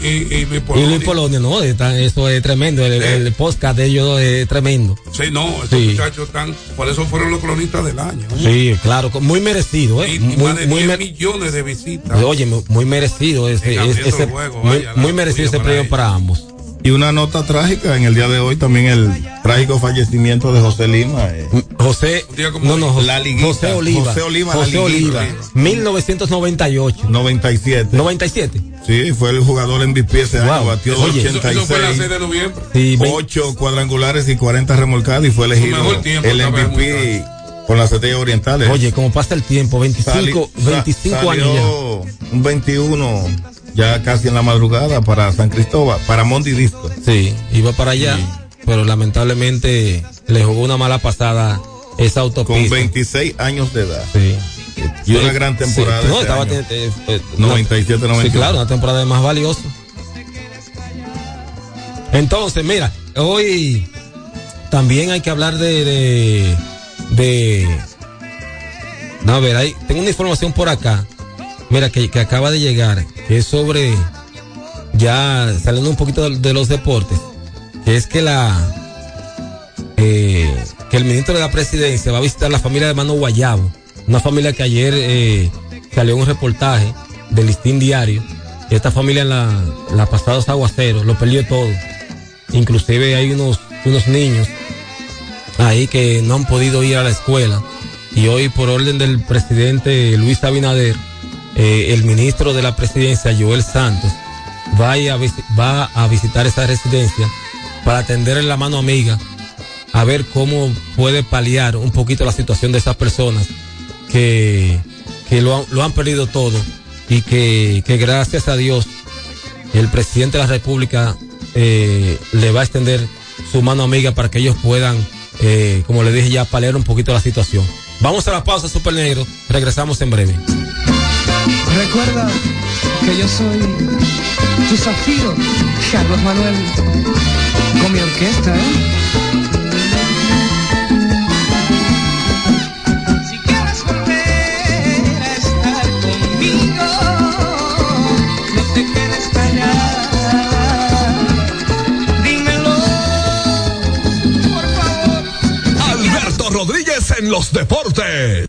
y, y, Y Luis Luis Polonia. Polonia, no, está- eso es tremendo. El, Eh. el podcast de ellos es tremendo. Sí, no, esos Sí. muchachos están, por eso fueron los cronistas del año. Sí, claro, muy merecido, ¿eh? y Muy, más de muy 10 mer- millones de visitas. Oye, mu- muy merecido ese, En ese- ese- juego, muy, vaya, muy la merecido ese premio para ambos. Y una nota trágica en el día de hoy, también el trágico fallecimiento de José Lima. eh. José, no, no, José, La liguita. José Oliva. José Oliva, la José liguita. Oliva. 1998. 97. 97. Sí, fue el jugador MVP ese año, Wow. batió Oye, Eso, eso fue el 86. 6 de noviembre. Sí, ve- 8 cuadrangulares y 40 remolcadas y fue elegido mejor tiempo, el MVP con las estrellas orientales. Oye, como pasa el tiempo, 25, Sali- sa- 25 años salió un 21 ya casi en la madrugada para San Cristóbal, para Mondi Disco. Sí, iba para allá, pero lamentablemente le jugó una mala pasada esa Con autopista. 26 años de edad. Sí. Y una gran temporada. Sí, no, ese estaba año. eh, eh, 97, Sí, 98. claro, una temporada de más valiosa. Entonces, mira, hoy también hay que hablar de de, de no, a ver, ahí tengo una información por acá. Mira que, que acaba de llegar, que es sobre ya saliendo un poquito de, los deportes, que es que la eh, que el ministro de la presidencia va a visitar la familia de Mano Guayabo, una familia que ayer eh, salió un reportaje del Listín Diario, esta familia en la, la pasados aguaceros lo perdió todo. Inclusive hay unos, unos niños ahí que no han podido ir a la escuela y hoy por orden del presidente Luis Abinader, eh, el ministro de la presidencia Joel Santos va a, visitar esa residencia para tender la mano amiga a ver cómo puede paliar un poquito la situación de esas personas que, lo, han, perdido todo y que, que gracias a Dios el presidente de la República eh, le va a extender su mano amiga para que ellos puedan, eh, como le dije ya, paliar un poquito la situación. Vamos a la pausa, Super Negro. Regresamos en breve. Recuerda que yo soy tu Zafiro, Carlos Manuel, con mi orquesta, ¿eh? Si quieres volver a estar conmigo, no te quedes callada. Dímelo, por favor. Alberto Rodríguez en los deportes.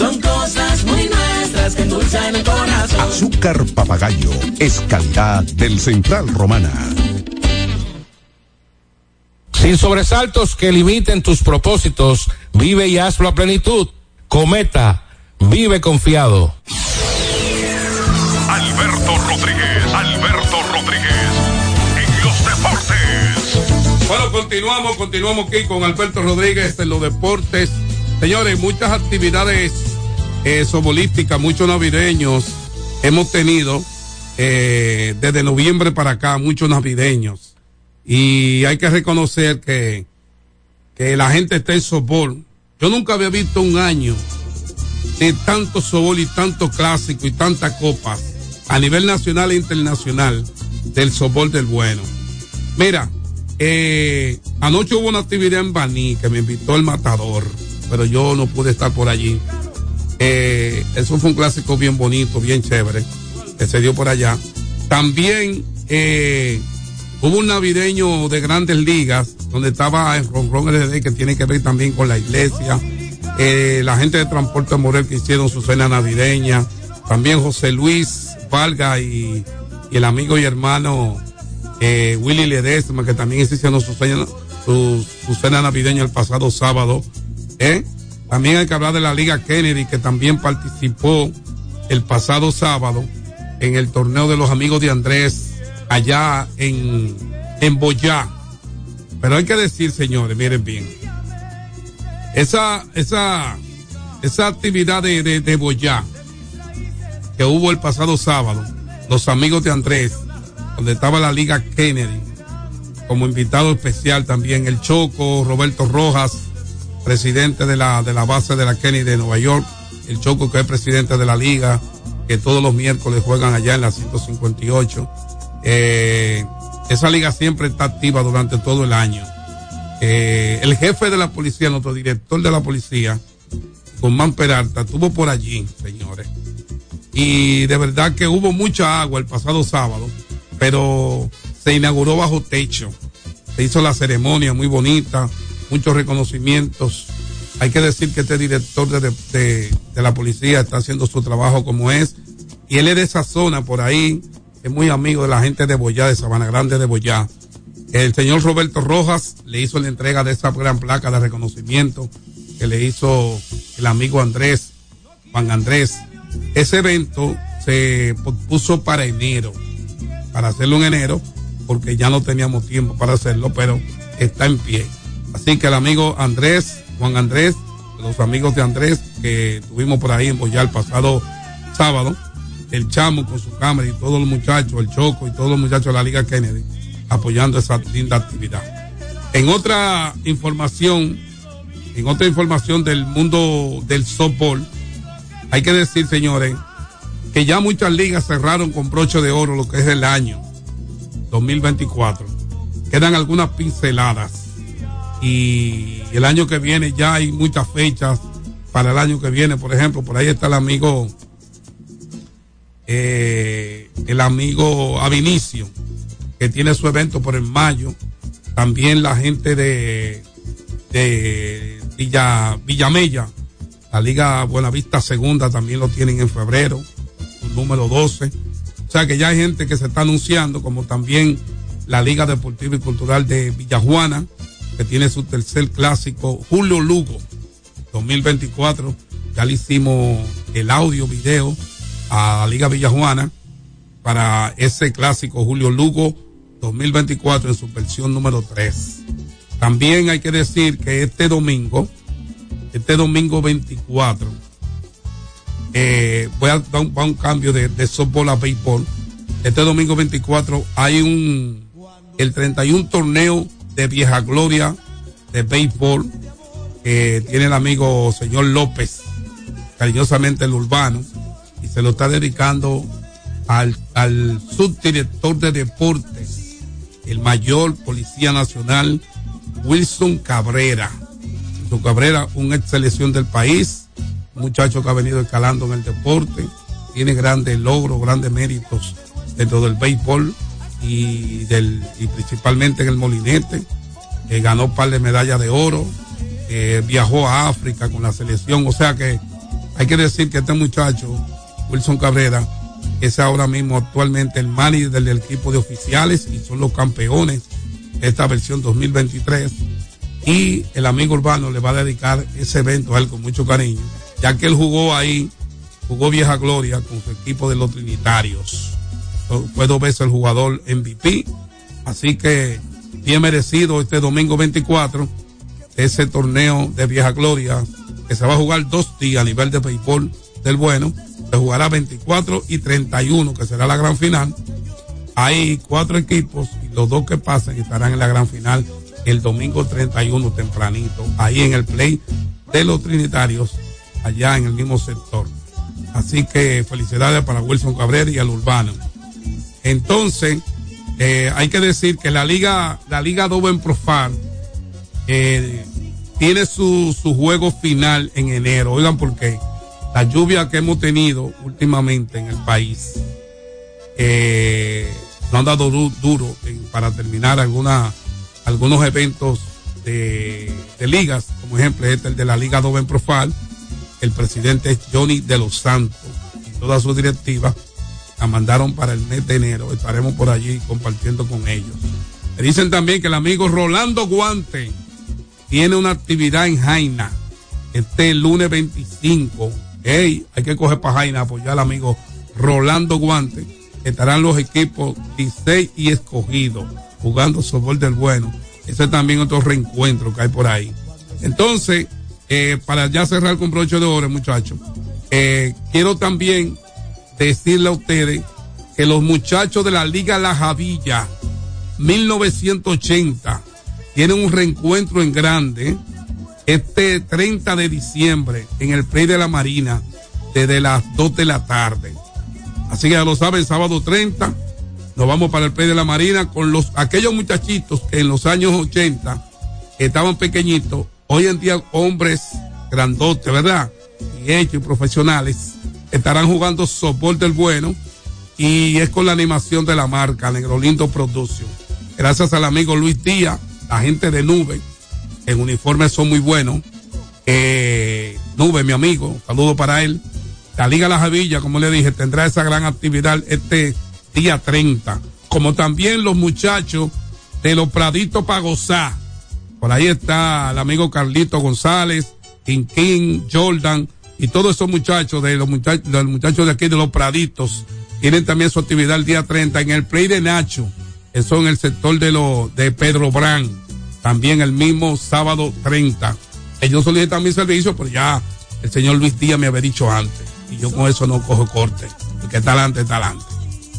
son cosas muy nuestras que endulzan el corazón. Azúcar papagayo es calidad del Central Romana. Sin sobresaltos que limiten tus propósitos, vive y hazlo a plenitud. Cometa, vive confiado. Alberto Rodríguez, Alberto Rodríguez, en los deportes. Bueno, continuamos, continuamos aquí con Alberto Rodríguez en los deportes. Señores, muchas actividades eh, sobolísticas, muchos navideños hemos tenido eh, desde noviembre para acá, muchos navideños. Y hay que reconocer que, que la gente está en sobol. Yo nunca había visto un año de tanto sobol y tanto clásico y tanta copas a nivel nacional e internacional del sobol del bueno. Mira, eh, anoche hubo una actividad en Baní que me invitó el matador, pero yo no pude estar por allí. Eh, eso fue un clásico bien bonito, bien chévere, que se dio por allá. También eh, hubo un navideño de grandes ligas, donde estaba el Ronron RD, que tiene que ver también con la iglesia. Eh, la gente de Transporte Morel que hicieron su cena navideña. También José Luis Valga y, el amigo y hermano Willy Ledesma, que también hicieron su cena, su cena navideña el pasado sábado. ¿eh? También hay que hablar de la Liga Kennedy, que también participó el pasado sábado en el torneo de los amigos de Andrés, allá en, en Boyá. Pero hay que decir, señores, miren bien, esa, esa, esa actividad de, de, de Boyá que hubo el pasado sábado, los amigos de Andrés, donde estaba la Liga Kennedy, como invitado especial también el Choco, Roberto Rojas, presidente de la, de la base de la Kennedy de Nueva York, el Choco que es presidente de la liga, que todos los miércoles juegan allá en la 158. Eh, esa liga siempre está activa durante todo el año. Eh, el jefe de la policía, nuestro director de la policía, Guzmán Peralta, estuvo por allí, señores. y de verdad que hubo mucha agua el pasado sábado, pero se inauguró bajo techo. Se hizo la ceremonia muy bonita, muchos reconocimientos. Hay que decir que este director de, de- de la policía está haciendo su trabajo como es. Y él es de esa zona por ahí, es muy amigo de la gente de Boyá, de Sabana Grande de Boyá. El señor Roberto Rojas le hizo la entrega de esa gran placa de reconocimiento que le hizo el amigo Andrés, Juan Andrés. Ese evento se puso para enero, para hacerlo en enero, porque ya no teníamos tiempo para hacerlo, pero está en pie. Así que el amigo Andrés, Juan Andrés, los amigos de Andrés que tuvimos por ahí en Boyá el pasado sábado, el Chamo con su cámara y todos los muchachos, el Choco y todos los muchachos de la Liga Kennedy, apoyando esa linda actividad. En otra información, en otra información del mundo del softball, hay que decir, señores, que ya muchas ligas cerraron con broche de oro lo que es el año 2024. Quedan algunas pinceladas. Y el año que viene ya hay muchas fechas para el año que viene. Por ejemplo, por ahí está el amigo, eh, el amigo Avinicio, que tiene su evento por en mayo. También la gente de, de Villa, Villamella, la Liga Buenavista Segunda también lo tienen en febrero, número 12. O sea que ya hay gente que se está anunciando, como también la Liga Deportiva y Cultural de Villajuana, que tiene su tercer clásico, Julio Lugo, 2024. Ya le hicimos el audio, video a Liga Villajuana para ese clásico Julio Lugo 2024 en su versión número 3. También hay que decir que este domingo, este domingo 24, eh, voy a dar un, un cambio de, de softball a béisbol. Este domingo 24 hay un, el 31 torneo de vieja gloria de béisbol que tiene el amigo señor López, cariñosamente el urbano, y se lo está dedicando al, al subdirector de deportes, el mayor policía nacional, Wilson Cabrera. Wilson Cabrera, una ex selección del país, un muchacho que ha venido escalando en el deporte, tiene grandes logros, grandes méritos dentro del béisbol y, del, y principalmente en el molinete. Eh, ganó un par de medallas de oro, viajó a África con la selección, o sea que hay que decir que este muchacho, Wilson Cabrera, es ahora mismo actualmente el manager del equipo de oficiales y son los campeones de esta versión 2023. Y el amigo urbano le va a dedicar ese evento a él con mucho cariño, ya que él jugó ahí, jugó vieja gloria con su equipo de los Trinitarios. Fue dos veces el jugador MVP, así que bien merecido este domingo 24 ese torneo de vieja gloria que se va a jugar dos días a nivel de béisbol del bueno. Se jugará 24 y 31, que será la gran final. Hay cuatro equipos y los dos que pasen estarán en la gran final el domingo 31 tempranito, ahí en el play de los Trinitarios, allá en el mismo sector. Así que felicidades para Wilson Cabrera y al Urbano. Entonces, eh, hay que decir que la liga, la liga Doven Profan, eh, tiene su, su juego final en enero. Oigan por qué. La lluvia que hemos tenido últimamente en el país eh, nos han dado du- duro para terminar alguna, algunos eventos de, de ligas, como ejemplo este el de la Liga Doven Profile. El presidente es Johnny de los Santos y toda su directiva la mandaron para el mes de enero. Estaremos por allí compartiendo con ellos. Me dicen también que el amigo Rolando Guante tiene una actividad en Jaina este lunes 25. Hey, hay que coger para Jaina, apoyar al amigo Rolando Guante. Estarán los equipos Licey y Escogido jugando softball del bueno. Ese es también otro reencuentro que hay por ahí. Entonces, eh, para ya cerrar con broche de oro, muchachos, eh, quiero también decirle a ustedes que los muchachos de la Liga La Javilla 1980 tienen un reencuentro en grande este 30 de diciembre en el Play de la Marina desde las 2 de la tarde. Así que ya lo saben, sábado 30 nos vamos para el Play de la Marina con los aquellos muchachitos que en los años 80 estaban pequeñitos, hoy en día hombres grandotes, ¿verdad? Y hechos y profesionales, estarán jugando softball del bueno y es con la animación de la marca Negrolindo Production. Gracias al amigo Luis Díaz, la gente de Nube, en uniformes son muy buenos. Eh, Nube, mi amigo, saludo para él. La Liga La Javilla, como le dije, tendrá esa gran actividad este día 30. Como también los muchachos de los Praditos para gozar. Por ahí está el amigo Carlito González, King, Jordan y todos esos muchachos de los muchachos, de aquí de los Praditos. Tienen también su actividad el día 30 en el Play de Nacho. Eso en el sector de lo, de Pedro Brand. También el mismo sábado 30. Ellos solicitan mi servicio, pero ya el señor Luis Díaz me había dicho antes. Y yo con eso no cojo corte. El que está adelante, está adelante.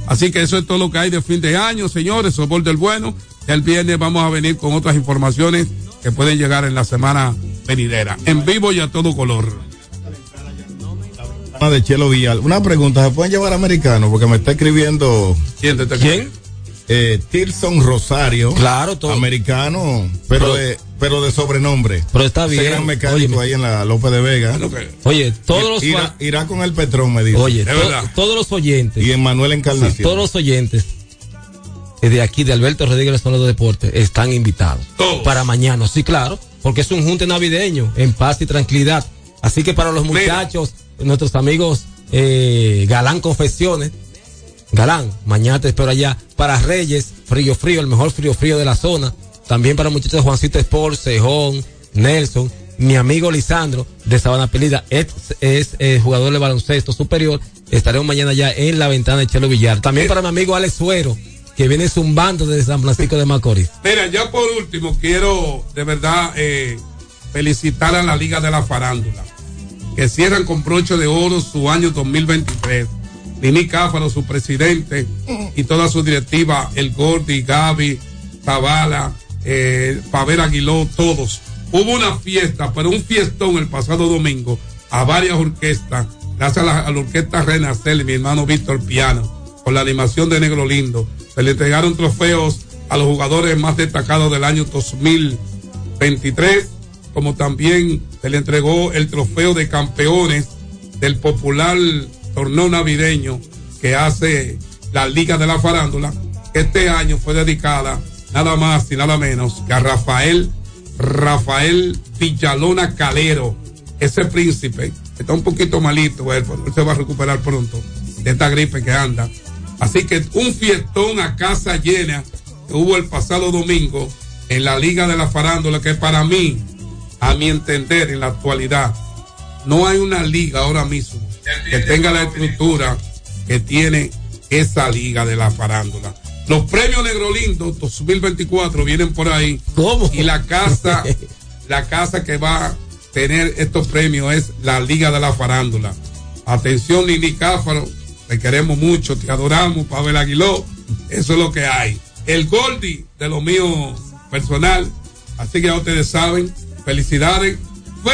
Así que eso es todo lo que hay de fin de año, señores. Sobol del bueno. El viernes vamos a venir con otras informaciones que pueden llegar en la semana venidera. En vivo y a todo color. Ah, de Chelo Villal. Una pregunta, ¿se pueden llevar americanos? Porque me está escribiendo. ¿Quién te está ¿Quién? Eh, Tirson Rosario. Claro, todo. Americano, pero, Pero- de, pero de sobrenombre. Pero está Ese bien. gran mecánico ahí en la López de Vega. Oye, todos los irá, irá con el Petrón, me dice. Oye, to- todos los oyentes. Y en Manuel Encarnación. Todos los oyentes de aquí, de Alberto Rodríguez Zona de Deportes, están invitados. Para mañana, sí, claro, porque es un junte navideño, en paz y tranquilidad. Así que para los muchachos, nuestros amigos eh, Galán Confesiones, Galán, mañana te espero allá. Para Reyes, frío, frío, el mejor frío, frío de la zona. También para muchachos Juancito Sport, Cejón, Nelson, mi amigo Lisandro de Sabana Pelida, es, es eh, jugador de baloncesto superior. Estaremos mañana ya en la ventana de Chelo Villar. También para mi amigo Alex Suero, que viene zumbando desde San Francisco de Macorís. Mira, ya por último, quiero de verdad eh, felicitar a la Liga de la Farándula, que cierran con broche de oro su año 2023. Nini Cáfaro, su presidente, y toda su directiva, el Gordi, Gaby, Zavala, eh, Pavel Aguiló, todos. Hubo una fiesta, pero un fiestón el pasado domingo, a varias orquestas, gracias a la, a la orquesta Renacer, mi hermano Víctor Piano, con la animación de Negro Lindo. Se le entregaron trofeos a los jugadores más destacados del año 2023, como también se le entregó el trofeo de campeones del popular torneo navideño que hace la Liga de la Farándula, que este año fue dedicada nada más y nada menos que a Rafael, Rafael Villalona Calero, ese príncipe, está un poquito malito él, pero él se va a recuperar pronto de esta gripe que anda. Así que un fiestón a casa llena que hubo el pasado domingo en la Liga de la Farándula, que para mí, a mi entender, en la actualidad, no hay una liga ahora mismo que tenga la estructura que tiene esa liga de la farándula. Los premios Negro Lindo 2024 vienen por ahí. Y la casa, [laughs] la casa que va a tener estos premios es la Liga de la Farándula. Atención, Nini Cáfaro, te queremos mucho, te adoramos, Pavel Aguiló. Eso es lo que hay. El Goldie de lo mío personal. Así que ya ustedes saben, felicidades. Fue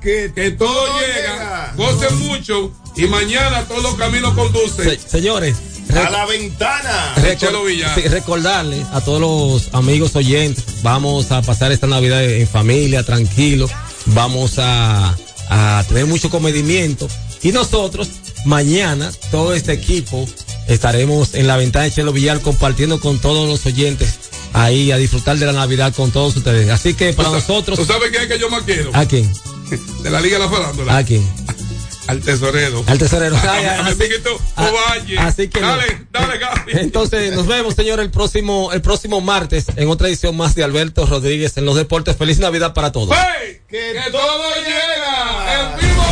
que, todo, llega. Gocen mucho y mañana todos los caminos conducen. Se- señores, A la ventana. Recor- Chelo Villar. sí, recordarle a todos los amigos oyentes, vamos a pasar esta Navidad en familia, tranquilo, vamos a, a tener mucho comedimiento y nosotros mañana, todo este equipo, estaremos en la ventana de Chelo Villar compartiendo con todos los oyentes ahí a disfrutar de la Navidad con todos ustedes. Así que para ¿Tú sa- nosotros... ¿Tú sabes quién es que yo más quiero? ¿A quién? [laughs] De la Liga de la Farándula. ¿A quién? [laughs] Al tesorero. Al tesorero. A, [laughs] Ay, a mi así- amiguito a- Ovalle. así que no. Dale, dale, Gaby. Entonces, nos vemos, señor, el próximo, el próximo martes en otra edición más de Alberto Rodríguez en los deportes. Feliz Navidad para todos. ¡Hey! ¡Que todo llega! ¡En vivo!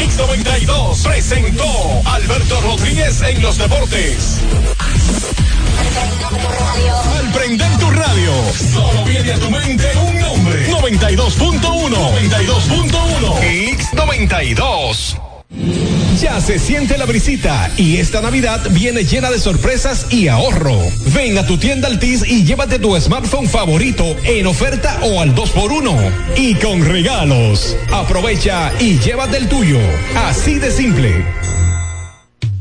X92 presentó Alberto Rodríguez en los deportes. Prender tu radio, solo viene a tu mente un nombre. 92.1. 92.1. X92. Ya se siente la brisita y esta Navidad viene llena de sorpresas y ahorro. Ven a tu tienda Altis y llévate tu smartphone favorito en oferta o al 2x1 y con regalos. Aprovecha y llévate el tuyo. Así de simple.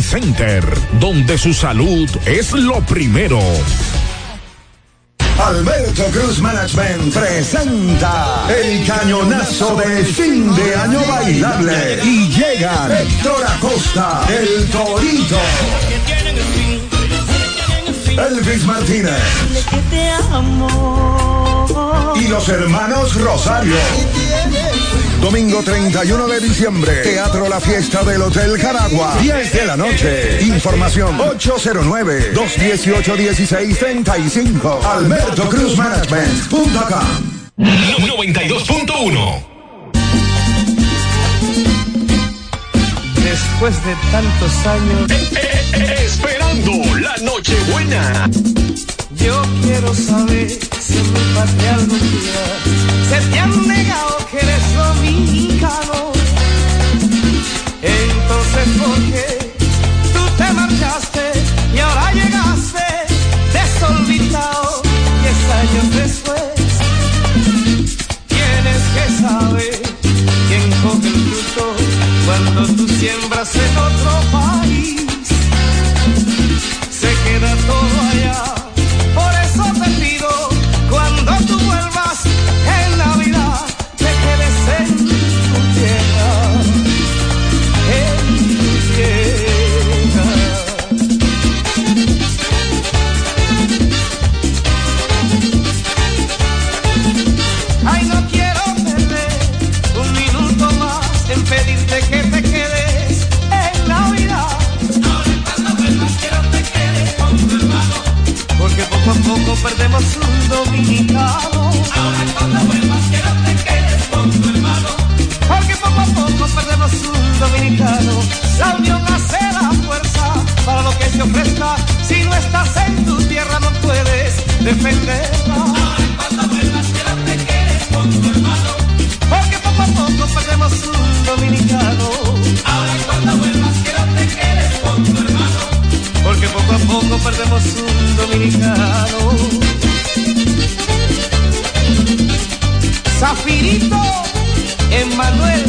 Center, donde su salud es lo primero. Alberto Cruz Management presenta el cañonazo de fin de año bailable y llegan Héctor Acosta, el Torito, Elvis Martínez y los hermanos Rosario. Domingo 31 de diciembre, Teatro La Fiesta del Hotel Jaragua, 10 de la noche. Información 809-218-1635. Alberto Cruz Management.com 92.1 Después de tantos años. Esperando la Nochebuena. Yo quiero saber si en mi patria algún día se te han negado que eres dominicano. Entonces, ¿por qué tú te marchaste y ahora llegaste desorbitado? Diez años después, tienes que saber quién coge el fruto cuando tú siembras en otro país. Un dominicano. Ahora cuando vuelvas quiero te quedes con tu hermano. Porque poco a poco perdemos un dominicano. La unión hace la fuerza para lo que se ofrezca. Si no estás en tu tierra no puedes defenderla. Ahora cuando vuelvas quiero te quedes con tu hermano. Porque poco a poco perdemos un dominicano. Ahora cuando vuelvas quiero te quedes con tu hermano. Porque poco a poco perdemos un dominicano. Zafirito, Emanuel